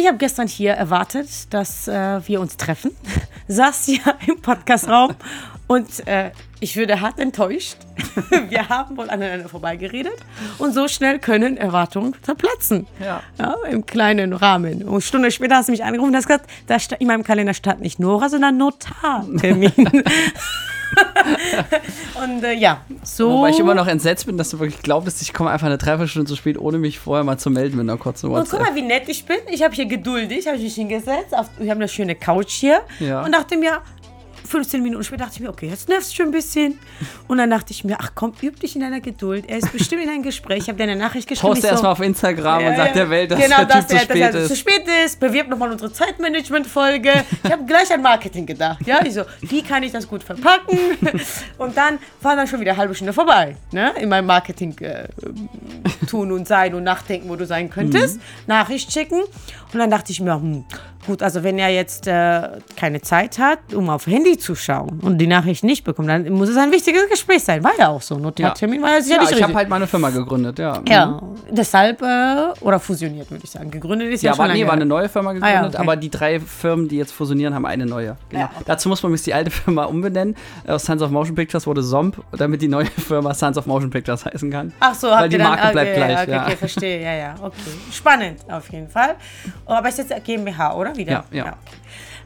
Ich habe gestern hier erwartet, dass äh, wir uns treffen. Saß hier im Podcastraum und äh, ich würde hart enttäuscht. wir haben wohl aneinander vorbeigeredet und so schnell können Erwartungen zerplatzen. Ja. ja. Im kleinen Rahmen. Und eine Stunde später hast du mich angerufen und hast gesagt, da in meinem Kalender stand nicht Nora, sondern Notartermin. und äh, ja, so. Wobei ich immer noch entsetzt bin, dass du wirklich glaubst, ich komme einfach eine Dreiviertelstunde zu spät, ohne mich vorher mal zu melden mit einer kurzen Und guck WhatsApp. mal, wie nett ich bin. Ich habe hier geduldig, habe ich mich hingesetzt. Auf, wir haben eine schöne Couch hier. Ja. Und dachte mir, 15 Minuten später dachte ich mir, okay, jetzt nervst du schon ein bisschen. Und dann dachte ich mir, ach komm, üb dich in deiner Geduld. Er ist bestimmt in einem Gespräch. Ich habe dir eine Nachricht geschrieben. Poste so, erstmal auf Instagram und Ja, sag ja. der Welt, dass genau, der Typ dass zu er- spät dass er ist. zu spät ist. Bewirb nochmal unsere Zeitmanagement-Folge. Ich habe gleich an Marketing gedacht. Ja, ich so, wie kann ich das gut verpacken? Und dann war dann schon wieder eine halbe Stunde vorbei. Ne? In meinem Marketing äh, tun und sein und nachdenken, wo du sein könntest. Mhm. Nachricht schicken. Und dann dachte ich mir, hm, gut, also wenn er jetzt äh, keine Zeit hat, um auf Handy zu schauen und die Nachricht nicht bekommt, dann muss es ein wichtiges Gespräch sein. War ja auch so. Notartermin war ja Ja, sicherlich ich richtig. habe halt meine Firma gegründet, ja. Ja, deshalb, äh, oder fusioniert, würde ich sagen. Gegründet ist ja, Ja, schon war, nee, lange war eine neue Firma gegründet, Ah ja, okay. aber die drei Firmen, die jetzt fusionieren, haben eine neue. Genau. Ja, okay. Dazu muss man übrigens die alte Firma umbenennen. Aus Sons of Motion Pictures wurde Zomb, damit die neue Firma Sons of Motion Pictures heißen kann. Ach so, Weil die ihr dann, Marke okay, bleibt gleich, Okay, ja. okay, verstehe, ja, ja, okay. Spannend, auf jeden Fall. Oh, aber ist jetzt GmbH, oder? Wieder? Ja, ja. okay.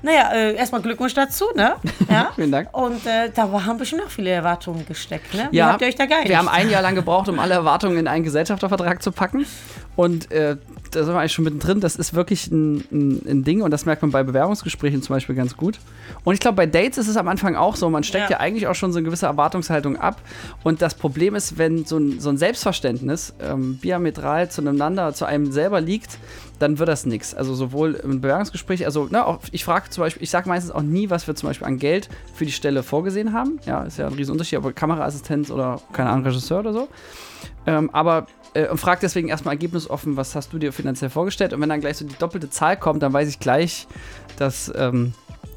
Naja, äh, erstmal Glückwunsch dazu, ne? Ja. Vielen Dank. Und äh, da haben bestimmt noch viele Erwartungen gesteckt, ne? Wie Ja, habt ihr euch da geeinigt? wir haben ein Jahr lang gebraucht, um alle Erwartungen in einen Gesellschaftervertrag zu packen. Und äh, da sind wir eigentlich schon mittendrin. Das ist wirklich ein, ein, ein Ding und das merkt man bei Bewerbungsgesprächen zum Beispiel ganz gut. Und ich glaube, bei Dates ist es am Anfang auch so. Man steckt ja. Ja. eigentlich auch schon so eine gewisse Erwartungshaltung ab. Und das Problem ist, wenn so ein, so ein Selbstverständnis ähm, diametral zueinander, zu einem selber liegt, dann wird das nichts. Also sowohl im Bewerbungsgespräch, also ne, auch, ich frage zum Beispiel, ich sage meistens auch nie, was wir zum Beispiel an Geld für die Stelle vorgesehen haben. Ja, ist ja ein Riesenunterschied, ob Kameraassistenz oder keine Ahnung, Regisseur oder so. Ähm, aber äh, und frag deswegen erstmal ergebnisoffen, was hast du dir finanziell vorgestellt? Und wenn dann gleich so die doppelte Zahl kommt, dann weiß ich gleich, das ähm,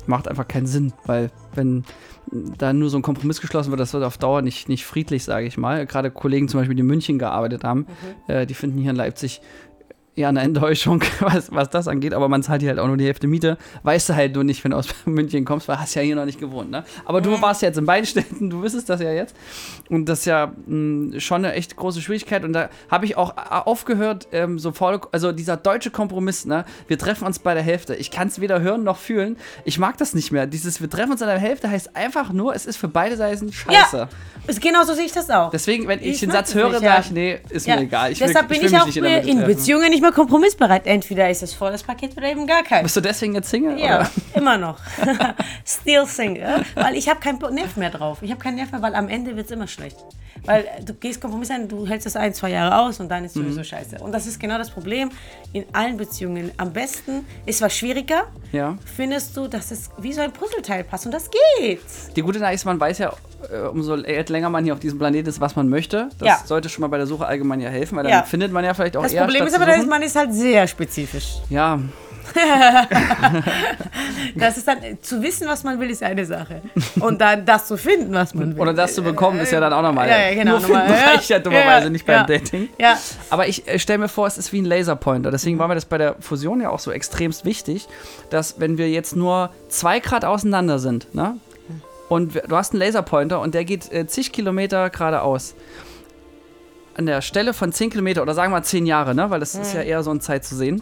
macht einfach keinen Sinn, weil wenn da nur so ein Kompromiss geschlossen wird, das wird auf Dauer nicht, nicht friedlich, sage ich mal. Gerade Kollegen zum Beispiel, die in München gearbeitet haben, äh, die finden hier in Leipzig ja eine Enttäuschung, was, was das angeht, aber man zahlt hier halt auch nur die Hälfte Miete. Weißt du halt nur nicht, wenn du aus München kommst, weil hast ja hier noch nicht gewohnt, ne? Aber du warst jetzt in beiden Städten, du wissest das ja jetzt. Und das ist ja mh, schon eine echt große Schwierigkeit. Und da habe ich auch a- aufgehört, ähm, so voll, also dieser deutsche Kompromiss, ne? Wir treffen uns bei der Hälfte. Ich kann es weder hören noch fühlen. Ich mag das nicht mehr. Dieses Wir treffen uns an der Hälfte heißt einfach nur, es ist für beide Seiten scheiße. Ja, ist, genau so sehe ich das auch. Deswegen, wenn ich, Ich den Satz höre, nicht, sage ich, nee, ist ja. mir egal. Ich Deshalb will, bin ich, ich, auch nicht in in. Beziehungen nicht mehr kompromissbereit. Entweder ist es volles Paket oder eben gar kein. Bist du deswegen jetzt Single? Ja, Oder? immer noch. Still Single. Weil ich habe keinen Nerv mehr drauf. Ich habe keinen Nerv mehr, weil am Ende wird es immer schlecht. Weil du gehst Kompromiss ein, du hältst das ein, zwei Jahre aus und dann ist sowieso scheiße. Und das ist genau das Problem in allen Beziehungen. Am besten ist was schwieriger, Ja. findest du, dass es wie so ein Puzzleteil passt. Und das geht. Die gute Nachricht ist, man weiß ja, umso länger man hier auf diesem Planeten ist, was man möchte. Das Ja. sollte schon mal bei der Suche allgemein ja helfen, weil dann Ja. findet man ja vielleicht auch Das eher Problem statt ist aber, dass man ist halt sehr spezifisch. Ja, Das ist dann, äh, zu wissen, was man will, ist eine Sache. Und dann das zu finden, was man will. oder das zu bekommen, ist ja dann auch nochmal. Ja, ja, genau. Nur finden nochmal, ja. reicht ja dummerweise nicht beim. Dating. Ja, Aber ich äh, stelle mir vor, es ist wie ein Laserpointer. Deswegen war mir das bei der Fusion ja auch so extremst wichtig, dass wenn wir jetzt nur zwei Grad auseinander sind, ne? Und du hast einen Laserpointer und der geht äh, zig Kilometer geradeaus. An der Stelle von 10 Kilometer oder sagen wir mal 10 Jahre, ne? Weil das ist ja eher so eine Zeit zu sehen.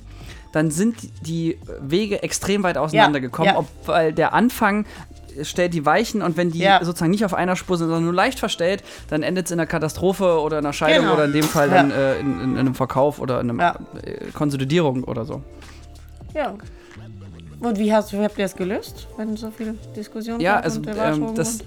Dann sind die Wege extrem weit auseinandergekommen, ja. ob, weil der Anfang stellt die Weichen und wenn die Ja. sozusagen nicht auf einer Spur sind, sondern nur leicht verstellt, dann endet es in einer Katastrophe oder einer Scheidung Genau. oder in dem Fall Ja. dann äh, in, in, in einem Verkauf oder in einer Ja. äh, Konsolidierung oder so. ja. Und wie, hast, wie habt ihr das gelöst, wenn so viele Diskussionen Ja, also ähm, das. und-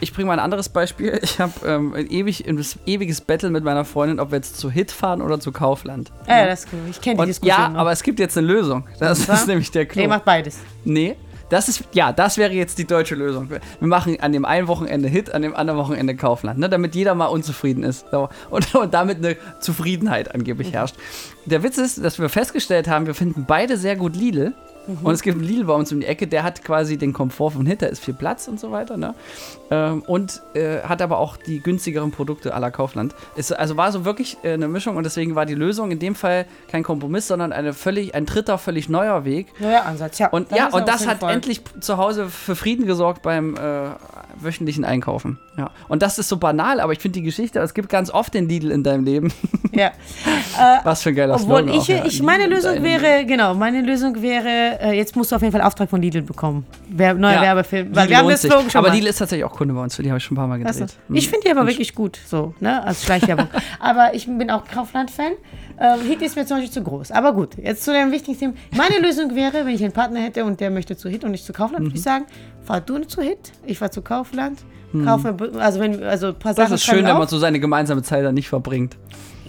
Ich bringe mal ein anderes Beispiel. Ich habe ähm, ein, ewig, ein ewiges Battle mit meiner Freundin, ob wir jetzt zu Hit fahren oder zu Kaufland. Ja, ja, das ist cool. Ich kenne die Und Diskussion. ja, noch. aber es gibt jetzt eine Lösung. Das zwar? ist nämlich der Clou. macht beides. Nee, das ist, ja, das wäre jetzt die deutsche Lösung. Wir machen an dem einen Wochenende Hit, an dem anderen Wochenende Kaufland, ne, damit jeder mal unzufrieden ist. So. Und, und damit eine Zufriedenheit angeblich herrscht. Der Witz ist, dass wir festgestellt haben, wir finden beide sehr gut Lidl. Und es gibt einen Lidl bei uns um die Ecke, der hat quasi den Komfort von hinter, ist viel Platz und so weiter. Ne? Ähm, und äh, hat aber auch die günstigeren Produkte la Kaufland. Ist, also war so wirklich äh, eine Mischung und deswegen war die Lösung in dem Fall kein Kompromiss, sondern eine völlig, ein dritter, völlig neuer Weg. Neuer Ansatz, ja. Und Das ja, und das hat endlich zu Hause für Frieden gesorgt beim äh, wöchentlichen Einkaufen. Ja. Und das ist so banal, aber ich finde die Geschichte, es gibt ganz oft den Lidl in deinem Leben. Ja. Was für ein geiler Obwohl Slogan ich, auch, ja. ich meine Lidl Lösung wäre, genau, meine Lösung wäre, äh, jetzt musst du auf jeden Fall Auftrag von Lidl bekommen. Wer, neuer Ja, Werbefilm. Lidl wir haben das. Slogan schon Aber mal. Lidl ist tatsächlich auch Kunde bei uns, für die habe ich schon ein paar Mal gedreht. Hm. Ich finde die aber wirklich gut, so, ne, als Schleichwerbung. aber ich bin auch Kaufland-Fan. Ähm, Hit ist mir zum Beispiel zu groß. Aber gut, jetzt zu dem wichtigen Thema. Meine Lösung wäre, wenn ich einen Partner hätte und der möchte zu Hit und nicht zu Kaufland, Mhm. würde ich sagen, fahr du zu Hit, ich fahr zu Kaufland. Kaufe, also wenn, also ein paar. Das Sachen ist schön, wenn man so seine gemeinsame Zeit dann nicht verbringt.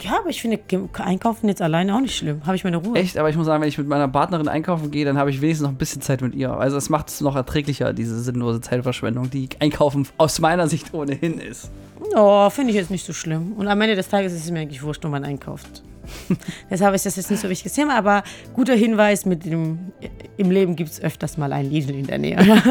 Ja, aber ich finde Einkaufen jetzt alleine auch nicht schlimm. Habe ich meine Ruhe. Echt, aber ich muss sagen, wenn ich mit meiner Partnerin einkaufen gehe, dann habe ich wenigstens noch ein bisschen Zeit mit ihr. Also es macht es noch erträglicher, diese sinnlose Zeitverschwendung, die Einkaufen aus meiner Sicht ohnehin ist. Oh, finde ich jetzt nicht so schlimm. Und am Ende des Tages ist es mir eigentlich wurscht, wo man einkauft. Deshalb ist das jetzt nicht so wichtiges Thema, aber guter Hinweis, mit dem, im Leben gibt es öfters mal ein Lidl in der Nähe.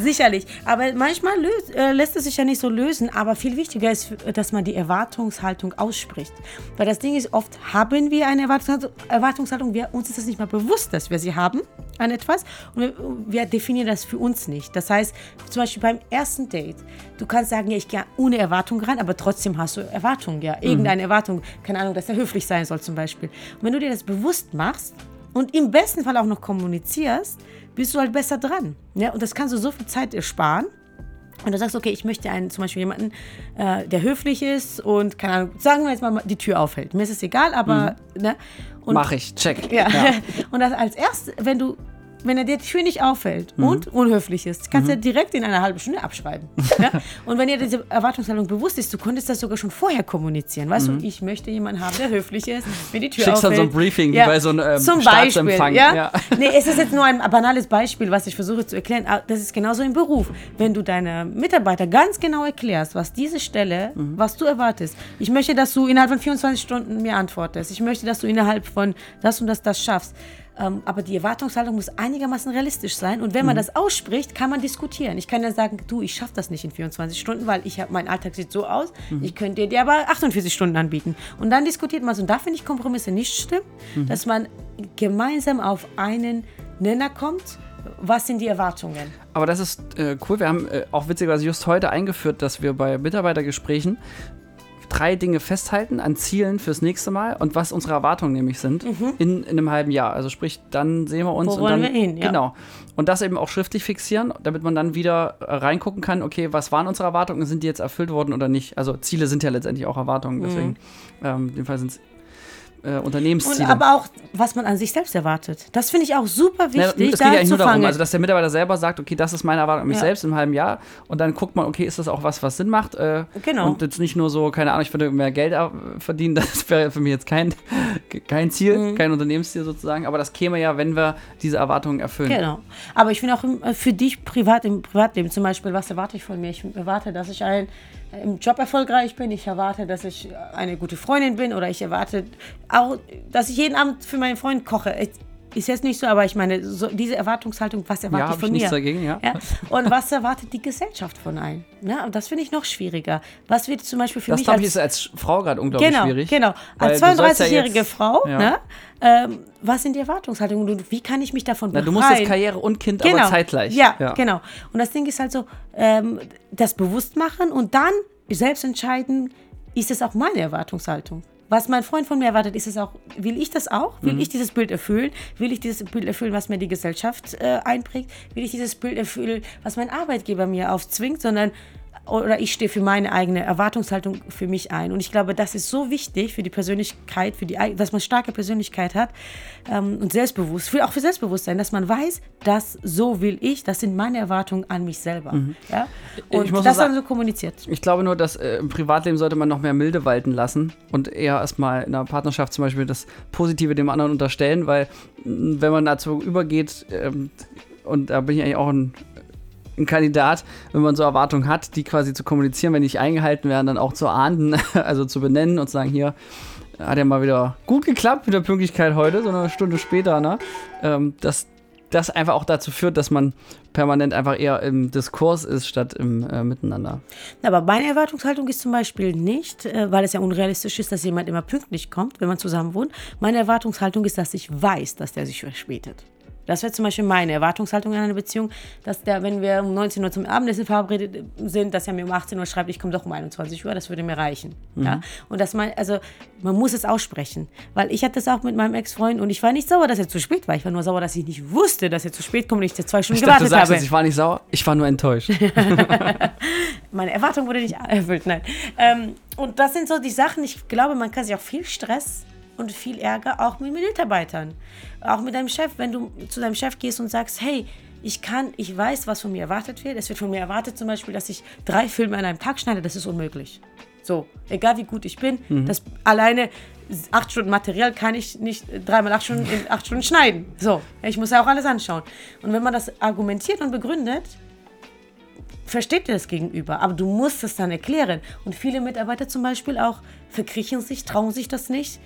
Sicherlich. Aber manchmal löst, äh, lässt es sich ja nicht so lösen. Aber viel wichtiger ist, dass man die Erwartungshaltung ausspricht. Weil das Ding ist, oft haben wir eine Erwartungshaltung, wir, uns ist es nicht mal bewusst, dass wir sie haben an etwas. Und wir, wir definieren das für uns nicht. Das heißt, zum Beispiel beim ersten Date, du kannst sagen, ja, ich gehe ohne Erwartung rein, aber trotzdem hast du Erwartungen, ja. Irgendeine Erwartung, keine Ahnung, dass er höflich sein soll zum Beispiel. Und wenn du dir das bewusst machst, und im besten Fall auch noch kommunizierst, bist du halt besser dran. Ja? Und das kannst du so viel Zeit ersparen. Und du sagst, okay, ich möchte einen, zum Beispiel jemanden, äh, der höflich ist und, keine Ahnung, sagen wir jetzt mal, die Tür aufhält. Mir ist es egal, aber, ne? Und, Mach ich, check. Ja. Und das als erstes, wenn du, wenn er dir die Tür nicht auffällt Mhm. und unhöflich ist, kannst du direkt in einer halben Stunde abschreiben. ja? Und wenn dir diese Erwartungshaltung bewusst ist, du konntest das sogar schon vorher kommunizieren. Weißt du, ich möchte jemanden haben, der höflich ist, mir die Tür Mhm. Schickst dann auffällt. so ein Briefing wie bei so einem, ähm, Zum Staatsempfang, Beispiel, ja? ja. Nee, es ist jetzt nur ein banales Beispiel, was ich versuche zu erklären. Das ist genauso im Beruf. Wenn du deine Mitarbeiter ganz genau erklärst, was diese Stelle, Mhm. was du erwartest. Ich möchte, dass du innerhalb von 24 Stunden mir antwortest. Ich möchte, dass du innerhalb von das und das das schaffst. Ähm, aber die Erwartungshaltung muss einigermaßen realistisch sein. Und wenn Mhm. man das ausspricht, kann man diskutieren. Ich kann ja sagen, du, ich schaffe das nicht in 24 Stunden, weil ich hab, mein Alltag sieht so aus. Mhm. Ich könnte dir aber 48 Stunden anbieten. Und dann diskutiert man es. Und da finde ich Kompromisse nicht schlimm, Mhm. dass man gemeinsam auf einen Nenner kommt. Was sind die Erwartungen? Aber das ist äh, cool. Wir haben äh, auch witzigerweise just heute eingeführt, dass wir bei Mitarbeitergesprächen drei Dinge festhalten an Zielen fürs nächste Mal und was unsere Erwartungen nämlich sind in, in einem halben Jahr. Also sprich, dann sehen wir uns Mhm. Wo und wollen dann wir hin, ja. genau und das eben auch schriftlich fixieren, damit man dann wieder äh, reingucken kann. Okay, was waren unsere Erwartungen? Sind die jetzt erfüllt worden oder nicht? Also Ziele sind ja letztendlich auch Erwartungen. Deswegen ähm, in dem Fall sind es äh, Und Unternehmensziele. aber auch, was man an sich selbst erwartet. Das finde ich auch super wichtig, es geht ja eigentlich nur darum, also dass der Mitarbeiter selber sagt, okay, das ist meine Erwartung an mich Ja. selbst im halben Jahr und dann guckt man, okay, ist das auch was, was Sinn macht? Äh, Genau. Und jetzt nicht nur so, keine Ahnung, ich würde mehr Geld verdienen, das wäre für mich jetzt kein, kein Ziel, Mhm. kein Unternehmensziel sozusagen, aber das käme ja, wenn wir diese Erwartungen erfüllen. Genau. Aber ich finde auch äh, für dich privat im Privatleben zum Beispiel, was erwarte ich von mir? Ich erwarte, dass ich ein, im Job erfolgreich bin. Ich erwarte, dass ich eine gute Freundin bin oder ich erwarte auch, dass ich jeden Abend für meinen Freund koche. Es Ist jetzt nicht so, aber ich meine, so diese Erwartungshaltung, was erwarte Ja, ich von ich mir? nichts dagegen, ja. Ja? Und was erwartet die Gesellschaft von einem? Ja, und das finde ich noch schwieriger. Was wird zum Beispiel für Das mich glaube ich als ist als Frau gerade unglaublich genau, schwierig. Genau, als du sollst ja 32-jährige jetzt- Frau, Ja. ne, ähm, was sind die Erwartungshaltungen und wie kann ich mich davon Na, befreien? du musst jetzt Karriere und Kind, aber zeitgleich. Ja, genau. Und das Ding ist halt so, ähm, das bewusst machen und dann selbst entscheiden, ist es auch meine Erwartungshaltung? Was mein Freund von mir erwartet, ist es auch, will ich das auch? Will Mhm. ich dieses Bild erfüllen? Will ich dieses Bild erfüllen, was mir die Gesellschaft äh, einprägt? Will ich dieses Bild erfüllen, was mein Arbeitgeber mir aufzwingt? Sondern oder ich stehe für meine eigene Erwartungshaltung für mich ein. Und ich glaube, das ist so wichtig für die Persönlichkeit, für die, dass man starke Persönlichkeit hat ähm, und selbstbewusst, für, auch für Selbstbewusstsein, dass man weiß, dass so will ich, das sind meine Erwartungen an mich selber. Ja? Ich Und das sagen- dann so kommuniziert. Ich glaube nur, dass äh, im Privatleben sollte man noch mehr Milde walten lassen und eher erstmal in einer Partnerschaft zum Beispiel das Positive dem anderen unterstellen, weil wenn man dazu übergeht, ähm, und da bin ich eigentlich auch ein, ein Kandidat, wenn man so Erwartungen hat, die quasi zu kommunizieren, wenn die nicht eingehalten werden, dann auch zu ahnden, also zu benennen und zu sagen, hier, hat ja mal wieder gut geklappt mit der Pünktlichkeit heute, so eine Stunde später, ne? Ähm, dass das einfach auch dazu führt, dass man permanent einfach eher im Diskurs ist, statt im äh, Miteinander. Aber meine Erwartungshaltung ist zum Beispiel nicht, äh, weil es ja unrealistisch ist, dass jemand immer pünktlich kommt, wenn man zusammen wohnt. Meine Erwartungshaltung ist, dass ich weiß, dass der sich verspätet. Das wäre zum Beispiel meine Erwartungshaltung in einer Beziehung, dass der, wenn wir um 19 Uhr zum Abendessen verabredet sind, dass er mir um 18 Uhr schreibt, ich komme doch um 21 Uhr, das würde mir reichen. Mhm. Ja? Und dass man, also man muss es aussprechen. Weil ich hatte das auch mit meinem Ex-Freund und ich war nicht sauer, dass er zu spät war. Ich war nur sauer, dass ich nicht wusste, dass er zu spät kommt und ich zwei Stunden ich gewartet dachte, du sagst habe. Jetzt, ich war nicht sauer, ich war nur enttäuscht. Meine Erwartung wurde nicht erfüllt, nein. Ähm, und das sind so die Sachen, ich glaube, man kann sich auch viel Stress und viel Ärger auch mit Mitarbeitern. Auch mit deinem Chef, wenn du zu deinem Chef gehst und sagst, hey, ich kann, ich weiß, was von mir erwartet wird. Es wird von mir erwartet zum Beispiel, dass ich drei Filme an einem Tag schneide. Das ist unmöglich. So, egal wie gut ich bin, mhm. das alleine acht Stunden Material kann ich nicht dreimal acht Stunden in acht Stunden schneiden. So, ich muss ja auch alles anschauen. Und wenn man das argumentiert und begründet, versteht ihr das Gegenüber. Aber du musst es dann erklären. Und viele Mitarbeiter zum Beispiel auch verkriechen sich, trauen sich das nicht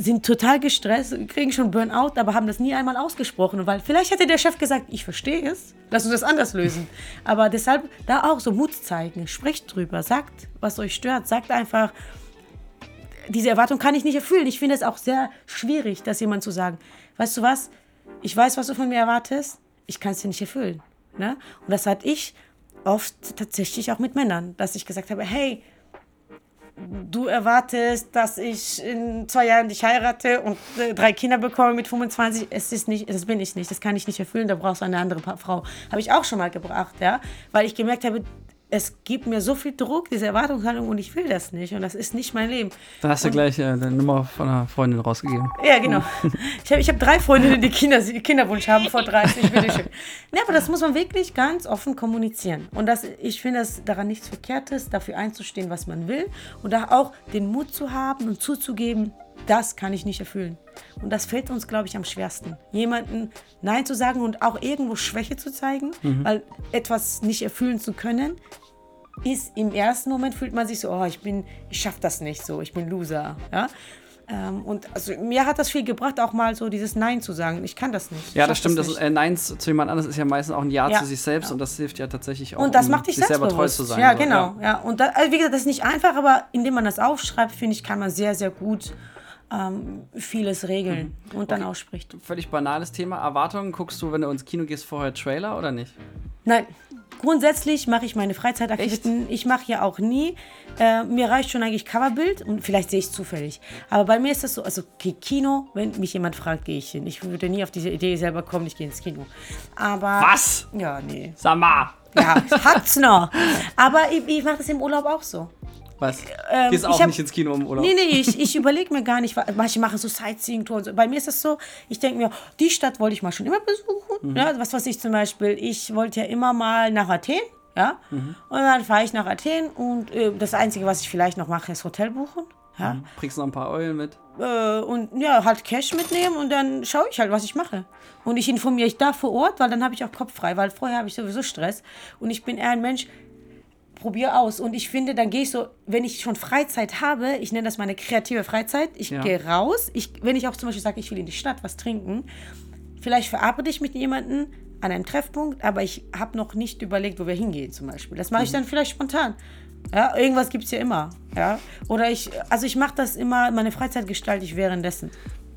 sind total gestresst, kriegen schon Burnout, aber haben das nie einmal ausgesprochen, weil vielleicht hätte der Chef gesagt, ich verstehe es, lass uns das anders lösen. Aber deshalb da auch so Mut zeigen, sprecht drüber, sagt, was euch stört, sagt einfach, diese Erwartung kann ich nicht erfüllen. Ich finde es auch sehr schwierig, das jemand zu sagen, weißt du was, ich weiß, was du von mir erwartest, ich kann es dir nicht erfüllen. Ne? Und das hatte ich oft tatsächlich auch mit Männern, dass ich gesagt habe, hey, du erwartest, dass ich in zwei Jahren dich heirate und äh, drei Kinder bekomme mit 25. Es ist nicht, das bin ich nicht, das kann ich nicht erfüllen, da brauchst du eine andere Frau. Habe ich auch schon mal gebracht, ja, weil ich gemerkt habe, es gibt mir so viel Druck, diese Erwartungshaltung und ich will das nicht und das ist nicht mein Leben. Da hast du und, gleich äh, deine Nummer von einer Freundin rausgegeben. Ja, genau. Ich habe ich hab drei Freundinnen, die Kinder, Kinderwunsch haben vor 30, bitteschön. Ne, aber das muss man wirklich ganz offen kommunizieren. Und das, ich finde das daran nichts Verkehrtes, dafür einzustehen, was man will und da auch den Mut zu haben und zuzugeben, das kann ich nicht erfüllen. Und das fällt uns, glaube ich, am schwersten. Jemanden Nein zu sagen und auch irgendwo Schwäche zu zeigen, mhm. weil etwas nicht erfüllen zu können, ist im ersten Moment fühlt man sich so, oh, ich bin, ich schaffe das nicht so, ich bin Loser. Ja? Ähm, und also mir hat das viel gebracht, auch mal so dieses Nein zu sagen. Ich kann das nicht. Ja, das stimmt. Das, das äh, Nein zu jemand anderes ist ja meistens auch ein Ja, ja. zu sich selbst ja. und das hilft ja tatsächlich auch. Und das um macht dich sich selber treu zu sein. Ja, genau. Ja. ja. Und da, also wie gesagt, das ist nicht einfach, aber indem man das aufschreibt, finde ich, kann man sehr, sehr gut ähm, vieles regeln mhm. und dann okay. ausspricht. Völlig banales Thema. Erwartungen, guckst du, wenn du ins Kino gehst, vorher Trailer oder nicht? Nein. Grundsätzlich mache ich meine Freizeitaktivitäten. Ich mache ja auch nie. Äh, mir reicht schon eigentlich Coverbild und vielleicht sehe ich es zufällig. Aber bei mir ist das so, also okay, Kino, wenn mich jemand fragt, gehe ich hin. Ich würde nie auf diese Idee selber kommen, ich gehe ins Kino. Aber. Was? Ja, nee. Sag mal. Ja, hat's noch. Aber ich, ich mache das im Urlaub auch so. Was? Ähm, Gehst auch hab, nicht ins Kino im Urlaub? Nee, nee, ich, ich überlege mir gar nicht. Manche machen so Sightseeing-Touren. So. Bei mir ist das so, ich denke mir, die Stadt wollte ich mal schon immer besuchen. Mhm. Ja, was weiß ich zum Beispiel, ich wollte ja immer mal nach Athen. Ja? Mhm. Und dann fahre ich nach Athen und äh, das Einzige, was ich vielleicht noch mache, ist Hotel buchen. Ja? Mhm. Bringst noch ein paar Eulen mit? Äh, und ja, halt Cash mitnehmen und dann schaue ich halt, was ich mache. Und ich informiere mich da vor Ort, weil dann habe ich auch Kopf frei, weil vorher habe ich sowieso Stress. Und ich bin eher ein Mensch, probiere aus. Und ich finde, dann gehe ich so, wenn ich schon Freizeit habe, ich nenne das meine kreative Freizeit, ich ja. gehe raus. Ich, wenn ich auch zum Beispiel sage, ich will in die Stadt was trinken, vielleicht verabrede ich mit jemandem an einem Treffpunkt, aber ich habe noch nicht überlegt, wo wir hingehen zum Beispiel. Das mache ich mhm. dann vielleicht spontan. Ja, irgendwas gibt es ja immer. Ja? Oder ich, also ich mache das immer, meine Freizeit gestalte ich währenddessen.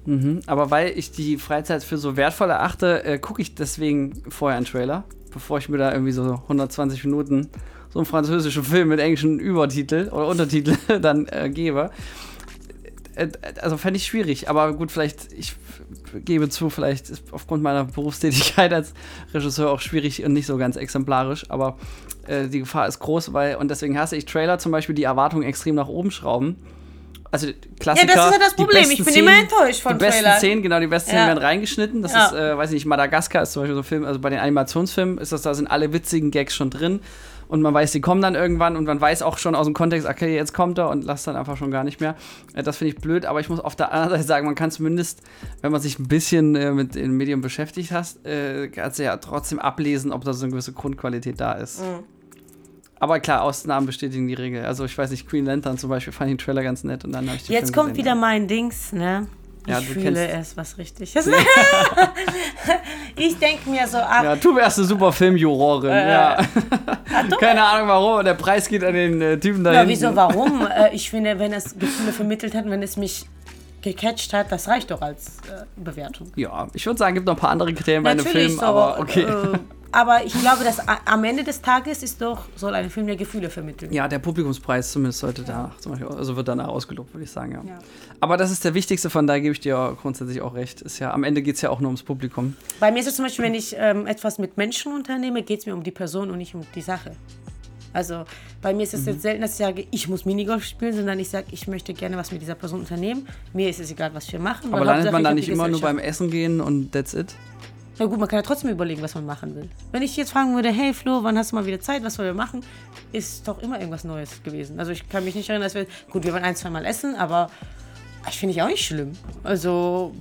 Mhm, aber weil ich die Freizeit für so wertvoll erachte, äh, gucke ich deswegen vorher einen Trailer, bevor ich mir da irgendwie so 120 Minuten so einen französischen Film mit englischen Übertitel oder Untertitel dann äh, gebe. Äh, also fände ich schwierig, aber gut, vielleicht, ich gebe zu, vielleicht ist aufgrund meiner Berufstätigkeit als Regisseur auch schwierig und nicht so ganz exemplarisch, aber äh, die Gefahr ist groß, weil, und deswegen hasse ich Trailer zum Beispiel, die Erwartungen extrem nach oben schrauben. Also Klassiker. Ja, das ist ja das Problem. Ich bin Szenen, immer enttäuscht von Die besten Trailern. Szenen, genau, die besten Szenen werden reingeschnitten. Das ja. ist, äh, weiß ich nicht, Madagaskar ist zum Beispiel so ein Film, also bei den Animationsfilmen ist das, da sind alle witzigen Gags schon drin und man weiß, die kommen dann irgendwann und man weiß auch schon aus dem Kontext, okay, jetzt kommt er und lasst dann einfach schon gar nicht mehr. Äh, das finde ich blöd, aber ich muss auf der anderen Seite sagen, man kann zumindest, wenn man sich ein bisschen äh, mit dem Medium beschäftigt hat, äh, kannst du ja trotzdem ablesen, ob da so eine gewisse Grundqualität da ist. Mhm. Aber klar, Ausnahmen bestätigen die Regel. Also ich weiß nicht, Queen Lantern zum Beispiel fand ich den Trailer ganz nett und dann habe ich den Jetzt kommt wieder mein Dings, ne? Ich Ja, du fühle es, was richtig ist. ich denke mir so, ach, Ja, du wärst eine super Filmjurorin. Äh, ja. ah, du- Keine Ahnung warum, aber der Preis geht an den äh, Typen da ja, wieso, warum? Äh, ich finde, wenn es Gefühle vermittelt hat, wenn es mich gecatcht hat, das reicht doch als äh, Bewertung. Ja, ich würde sagen, gibt noch ein paar andere Kriterien bei einem Film, so, aber okay. Aber ich glaube, dass am Ende des Tages ist doch, soll ein Film ja Gefühle vermitteln. Ja, der Publikumspreis zumindest sollte da zum Beispiel, also wird danach ausgelobt, würde ich sagen, ja. Ja. Aber das ist der wichtigste, von daher gebe ich dir grundsätzlich auch recht. Ist ja, am Ende geht es ja auch nur ums Publikum. Bei mir ist es zum Beispiel, wenn ich ähm, etwas mit Menschen unternehme, geht es mir um die Person und nicht um die Sache. Also bei mir ist Mhm. es jetzt selten, dass ich sage, ich muss Minigolf spielen, sondern ich sage, ich möchte gerne was mit dieser Person unternehmen. Mir ist es egal, was wir machen. Aber landet man da nicht immer nur beim Essen gehen und that's it? Na gut, man kann ja trotzdem überlegen, was man machen will. Wenn ich jetzt fragen würde, hey Flo, wann hast du mal wieder Zeit, was wollen wir machen, ist doch immer irgendwas Neues gewesen. Also ich kann mich nicht erinnern, dass wir, gut, wir waren ein, zwei Mal essen, aber ich finde ich auch nicht schlimm. Also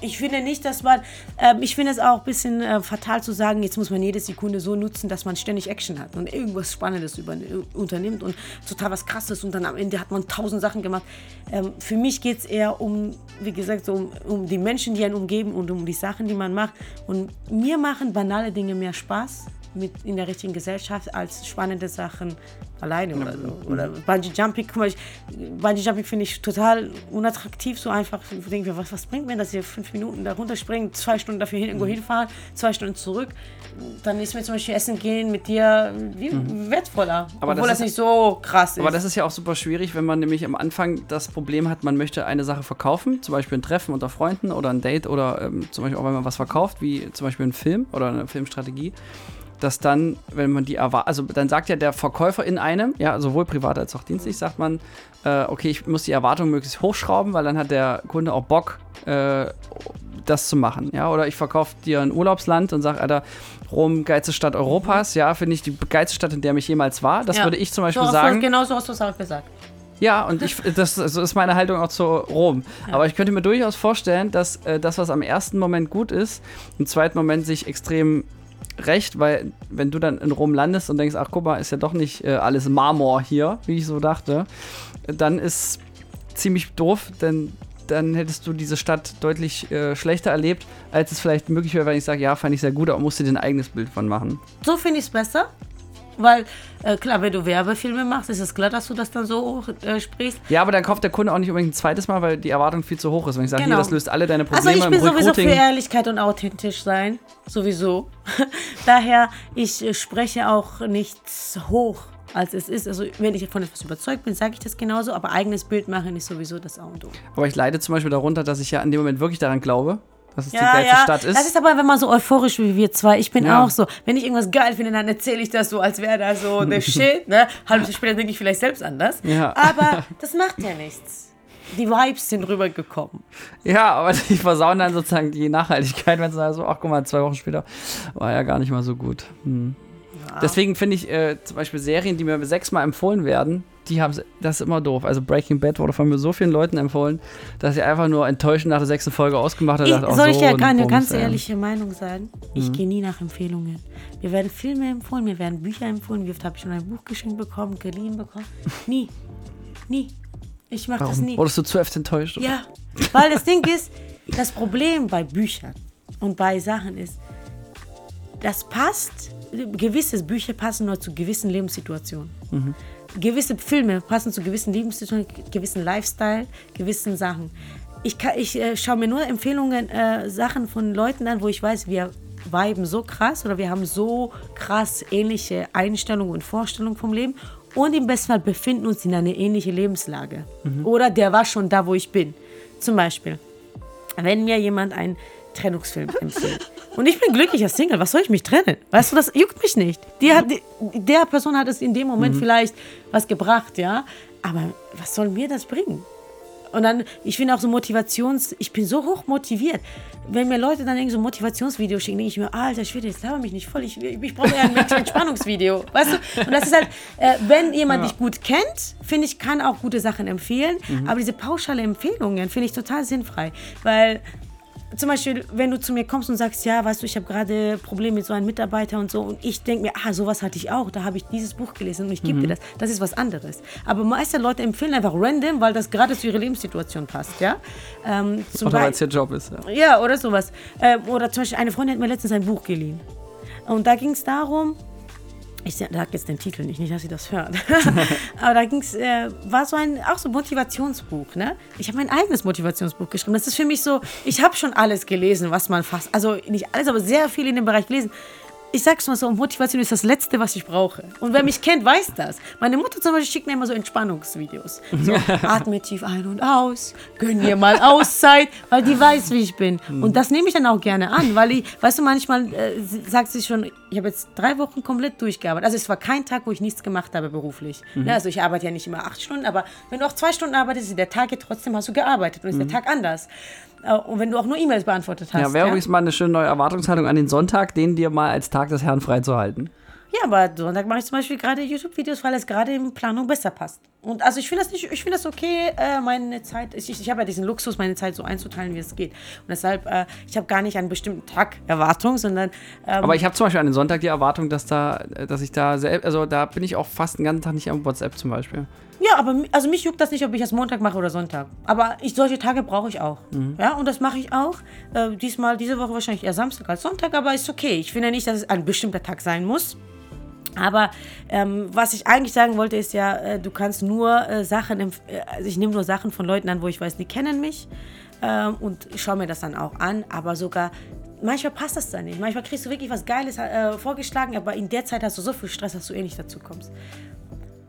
ich finde nicht, dass man, ähm, ich finde es auch ein bisschen äh, fatal zu sagen, jetzt muss man jede Sekunde so nutzen, dass man ständig Action hat und irgendwas Spannendes über, unternimmt und total was Krasses und dann am Ende hat man tausend Sachen gemacht. Ähm, für mich geht es eher um, wie gesagt, so um, um die Menschen, die einen umgeben und um die Sachen, die man macht. Und mir machen banale Dinge mehr Spaß mit in der richtigen Gesellschaft als spannende Sachen alleine oder so. Oder Bungee Jumping, guck mal, ich, Bungee Jumping finde ich total unattraktiv, so einfach. Ich denke mir, was, was bringt mir das hier? Fünf Minuten da runterspringen, zwei Stunden dafür hin, irgendwo hinfahren, zwei Stunden zurück. Dann ist mir zum Beispiel Essen gehen mit dir wie wertvoller. Aber das obwohl das, ist- nicht so krass ist. Aber das ist ja auch super schwierig, wenn man nämlich am Anfang das Problem hat, man möchte eine Sache verkaufen, zum Beispiel ein Treffen unter Freunden oder ein Date oder ähm, zum Beispiel auch wenn man was verkauft, wie zum Beispiel ein Film oder eine Filmstrategie, dass dann, wenn man die erwartet, also dann sagt ja der Verkäufer in einem, ja, sowohl privat als auch dienstlich, sagt man, äh, okay, ich muss die Erwartung möglichst hochschrauben, weil dann hat der Kunde auch Bock, äh, das zu machen, ja, oder ich verkaufe dir ein Urlaubsland und sage, Alter, Rom, geilste Stadt Europas, ja, finde ich die geilste Stadt, in der mich jemals war. Das Ja. würde ich zum Beispiel so, sagen. Genau so hast du es auch gesagt. Ja, und ich, das, das ist meine Haltung auch zu Rom. Aber ich könnte mir durchaus vorstellen, dass äh, das, was am ersten Moment gut ist, im zweiten Moment sich extrem recht, weil wenn du dann in Rom landest und denkst, ach guck mal, ist ja doch nicht äh, alles Marmor hier, wie ich so dachte, dann ist ziemlich doof, denn dann hättest du diese Stadt deutlich äh, schlechter erlebt, als es vielleicht möglich wäre, wenn ich sage, ja, fand ich sehr gut, aber musst du dir ein eigenes Bild von machen. So finde ich es besser. Weil, äh, klar, wenn du Werbefilme machst, ist es klar, dass du das dann so hoch äh, sprichst. Ja, aber dann kauft der Kunde auch nicht unbedingt ein zweites Mal, weil die Erwartung viel zu hoch ist. Wenn ich sage, Genau. hier, das löst alle deine Also Probleme ich bin im sowieso für. Ehrlichkeit und authentisch sein. Sowieso. Daher, ich äh, spreche auch nichts hoch, als es ist. Also wenn ich von etwas überzeugt bin, sage ich das genauso. Aber eigenes Bild machen ist sowieso das A und O. Aber ich leide zum Beispiel darunter, dass ich ja in dem Moment wirklich daran glaube, dass es die Ja, geilste ja. Stadt ist. Das ist aber, wenn man so euphorisch wie wir zwei. Ich bin Ja. auch so. Wenn ich irgendwas geil finde, dann erzähle ich das so, als wäre das so der Shit. Ne? Halb später denke ich vielleicht selbst anders. Ja. Aber das macht ja nichts. Die Vibes sind rübergekommen. ja, aber die versauen dann sozusagen die Nachhaltigkeit, wenn sie sagen so, ach guck mal, zwei Wochen später war ja gar nicht mal so gut. Hm. Deswegen finde ich äh, zum Beispiel Serien, die mir sechsmal empfohlen werden, die haben, das ist immer doof. Also Breaking Bad wurde von mir so vielen Leuten empfohlen, dass ich einfach nur enttäuschend nach der sechsten Folge ausgemacht habe. Ich, dachte, ach, soll ich so dir ein eine ganz ehrliche Meinung sagen? Ich Mhm. gehe nie nach Empfehlungen. Mir werden Filme empfohlen, mir werden Bücher empfohlen. Wie oft habe ich schon ein Buch geschenkt bekommen, geliehen bekommen? Nie. Nie. Ich mache das nie. Wurdest du zu oft enttäuscht? Ja, weil das Ding ist, das Problem bei Büchern und bei Sachen ist, das passt, gewisse Bücher passen nur zu gewissen Lebenssituationen. Gewisse Filme passen zu gewissen Lebenssituationen, gewissen Lifestyle, gewissen Sachen. Ich, kann- ich äh, schaue mir nur Empfehlungen, äh, Sachen von Leuten an, wo ich weiß, wir viben so krass oder wir haben so krass ähnliche Einstellungen und Vorstellungen vom Leben und im besten Fall befinden uns in einer ähnlichen Lebenslage. Oder der war schon da, wo ich bin. Zum Beispiel, wenn mir jemand einen Trennungsfilm empfiehlt. Und ich bin glücklicher Single, was soll ich mich trennen? Weißt du, das juckt mich nicht. Die hat, die, der Person hat es in dem Moment vielleicht was gebracht, ja. Aber was soll mir das bringen? Und dann, ich finde auch so Motivations, ich bin so hoch motiviert. Wenn mir Leute dann irgendwie so Motivationsvideos schicken, denke ich mir, Alter Schwede, jetzt laber mich nicht voll. Ich, ich brauche eher ein Entspannungsvideo. Weißt du? Und das ist halt, äh, wenn jemand dich gut kennt, finde ich, kann auch gute Sachen empfehlen. Aber diese pauschale Empfehlungen finde ich total sinnfrei. Weil zum Beispiel, wenn du zu mir kommst und sagst, ja, weißt du, ich habe gerade Probleme mit so einem Mitarbeiter und so und ich denke mir, ah, sowas hatte ich auch, da habe ich dieses Buch gelesen und ich gebe dir das. Das ist was anderes. Aber meiste Leute empfehlen einfach random, weil das gerade zu ihrer Lebenssituation passt, ja. Ähm, zum Oder weil es ihr Job ist. Ja. ja, oder sowas. Ähm, oder zum Beispiel, eine Freundin hat mir letztens ein Buch geliehen. Und da ging es darum, ich sage jetzt den Titel nicht, nicht, dass sie das hört. Aber da ging es, äh, war so ein, auch so ein Motivationsbuch, ne? Ich habe mein eigenes Motivationsbuch geschrieben. Das ist für mich so, ich habe schon alles gelesen, was man fast, also nicht alles, aber sehr viel in dem Bereich gelesen. Ich sag's mal so, Motivation ist das Letzte, was ich brauche. Und wer mich kennt, weiß das. Meine Mutter zum Beispiel schickt mir immer so Entspannungsvideos. So, atme tief ein und aus, gönn dir mal Auszeit, weil die weiß, wie ich bin. Und das nehme ich dann auch gerne an, weil ich, weißt du, manchmal äh, sagt sie schon, ich habe jetzt drei Wochen komplett durchgearbeitet. Also es war kein Tag, wo ich nichts gemacht habe beruflich. Ja, also ich arbeite ja nicht immer acht Stunden, aber wenn du auch zwei Stunden arbeitest, ist der Tag ja trotzdem hast du gearbeitet und ist der Tag anders. Äh, Und wenn du auch nur E-Mails beantwortet hast. Ja, wäre übrigens mal eine schöne neue Erwartungshaltung an den Sonntag, den dir mal als Tag des Herrn freizuhalten. Ja, aber Sonntag mache ich zum Beispiel gerade YouTube-Videos, weil es gerade in Planung besser passt. Und also ich finde das nicht, ich finde das okay, äh, meine Zeit, ich, ich habe ja diesen Luxus, meine Zeit so einzuteilen, wie es geht. Und deshalb, äh, ich habe gar nicht einen bestimmten Tag Erwartung, sondern ähm, Aber ich habe zum Beispiel an den Sonntag die Erwartung, dass da, dass ich da selbst, also da bin ich auch fast den ganzen Tag nicht am WhatsApp zum Beispiel. Ja, aber also mich juckt das nicht, ob ich das Montag mache oder Sonntag. Aber ich, solche Tage brauche ich auch. Ja, und das mache ich auch. Äh, diesmal, diese Woche wahrscheinlich eher Samstag als Sonntag, aber ist okay. Ich finde nicht, dass es ein bestimmter Tag sein muss. Aber ähm, was ich eigentlich sagen wollte, ist ja, äh, du kannst nur äh, Sachen, äh, also ich nehme nur Sachen von Leuten an, wo ich weiß, die kennen mich ähm, und schaue mir das dann auch an. Aber sogar, manchmal passt das dann nicht. Manchmal kriegst du wirklich was Geiles äh, vorgeschlagen, aber in der Zeit hast du so viel Stress, dass du eh nicht dazu kommst.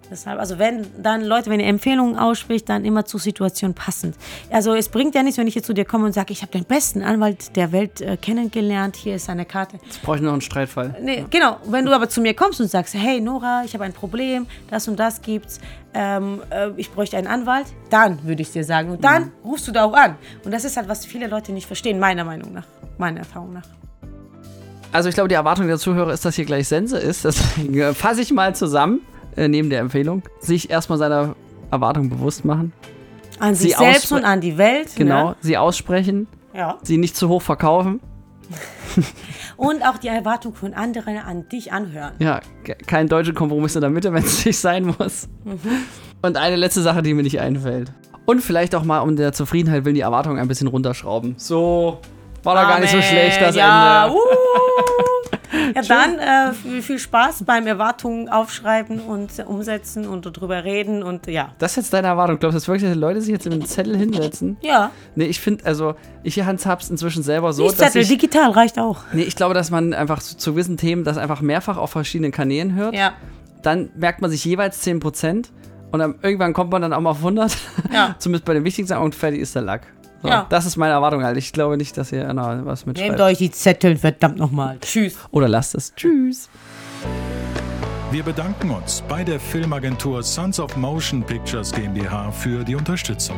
Deshalb, also wenn dann Leute, wenn ihr Empfehlungen ausspricht, dann immer zur Situation passend. Also es bringt ja nichts, wenn ich jetzt zu dir komme und sage, ich habe den besten Anwalt der Welt äh, kennengelernt, hier ist seine Karte. Jetzt brauche ich noch einen Streitfall. Nee, genau. Wenn du aber zu mir kommst und sagst, hey Nora, ich habe ein Problem, das und das gibt's, ähm, äh, ich bräuchte einen Anwalt, dann würde ich dir sagen. Und dann rufst du da auch an. Und das ist halt, was viele Leute nicht verstehen, meiner Meinung nach, meiner Erfahrung nach. Also ich glaube, die Erwartung der Zuhörer ist, dass hier gleich Sense ist. Deswegen äh, fasse ich mal zusammen, äh, neben der Empfehlung. Sich erstmal seiner Erwartung bewusst machen. An sich selbst und an die Welt. Genau. Ne? Sie aussprechen. Ja. Sie nicht zu hoch verkaufen. Und auch die Erwartung von anderen an dich anhören. Ja, ke- kein deutscher Kompromiss in der Mitte, wenn es nicht sein muss. Und eine letzte Sache, die mir nicht einfällt. Und vielleicht auch mal um der Zufriedenheit willen die Erwartungen ein bisschen runterschrauben. So, war da gar nicht so schlecht, das ja, Ende. Uh. Ja, dann äh, viel, viel Spaß beim Erwartungen aufschreiben und umsetzen und drüber reden und ja. Das ist jetzt deine Erwartung. Glaubst du das wirklich, dass die Leute sich jetzt in den Zettel hinsetzen? Ja, Nee, ich finde, also, ich handhab's inzwischen selber so, nicht dass Zettel, ich, digital reicht auch. nee, ich glaube, dass man einfach zu, zu gewissen Themen das einfach mehrfach auf verschiedenen Kanälen hört. Ja. Dann merkt man sich jeweils 10% und dann irgendwann kommt man dann auch mal auf 100. Ja. Zumindest bei den wichtigen Sachen und fertig ist der Lack. So, Ja. Das ist meine Erwartung halt. Ich glaube nicht, dass ihr na, was Nehmt mitschreibt. euch die Zettel, verdammt nochmal. Tschüss. Oder lasst es. Tschüss. Wir bedanken uns bei der Filmagentur Sons of Motion Pictures GmbH für die Unterstützung.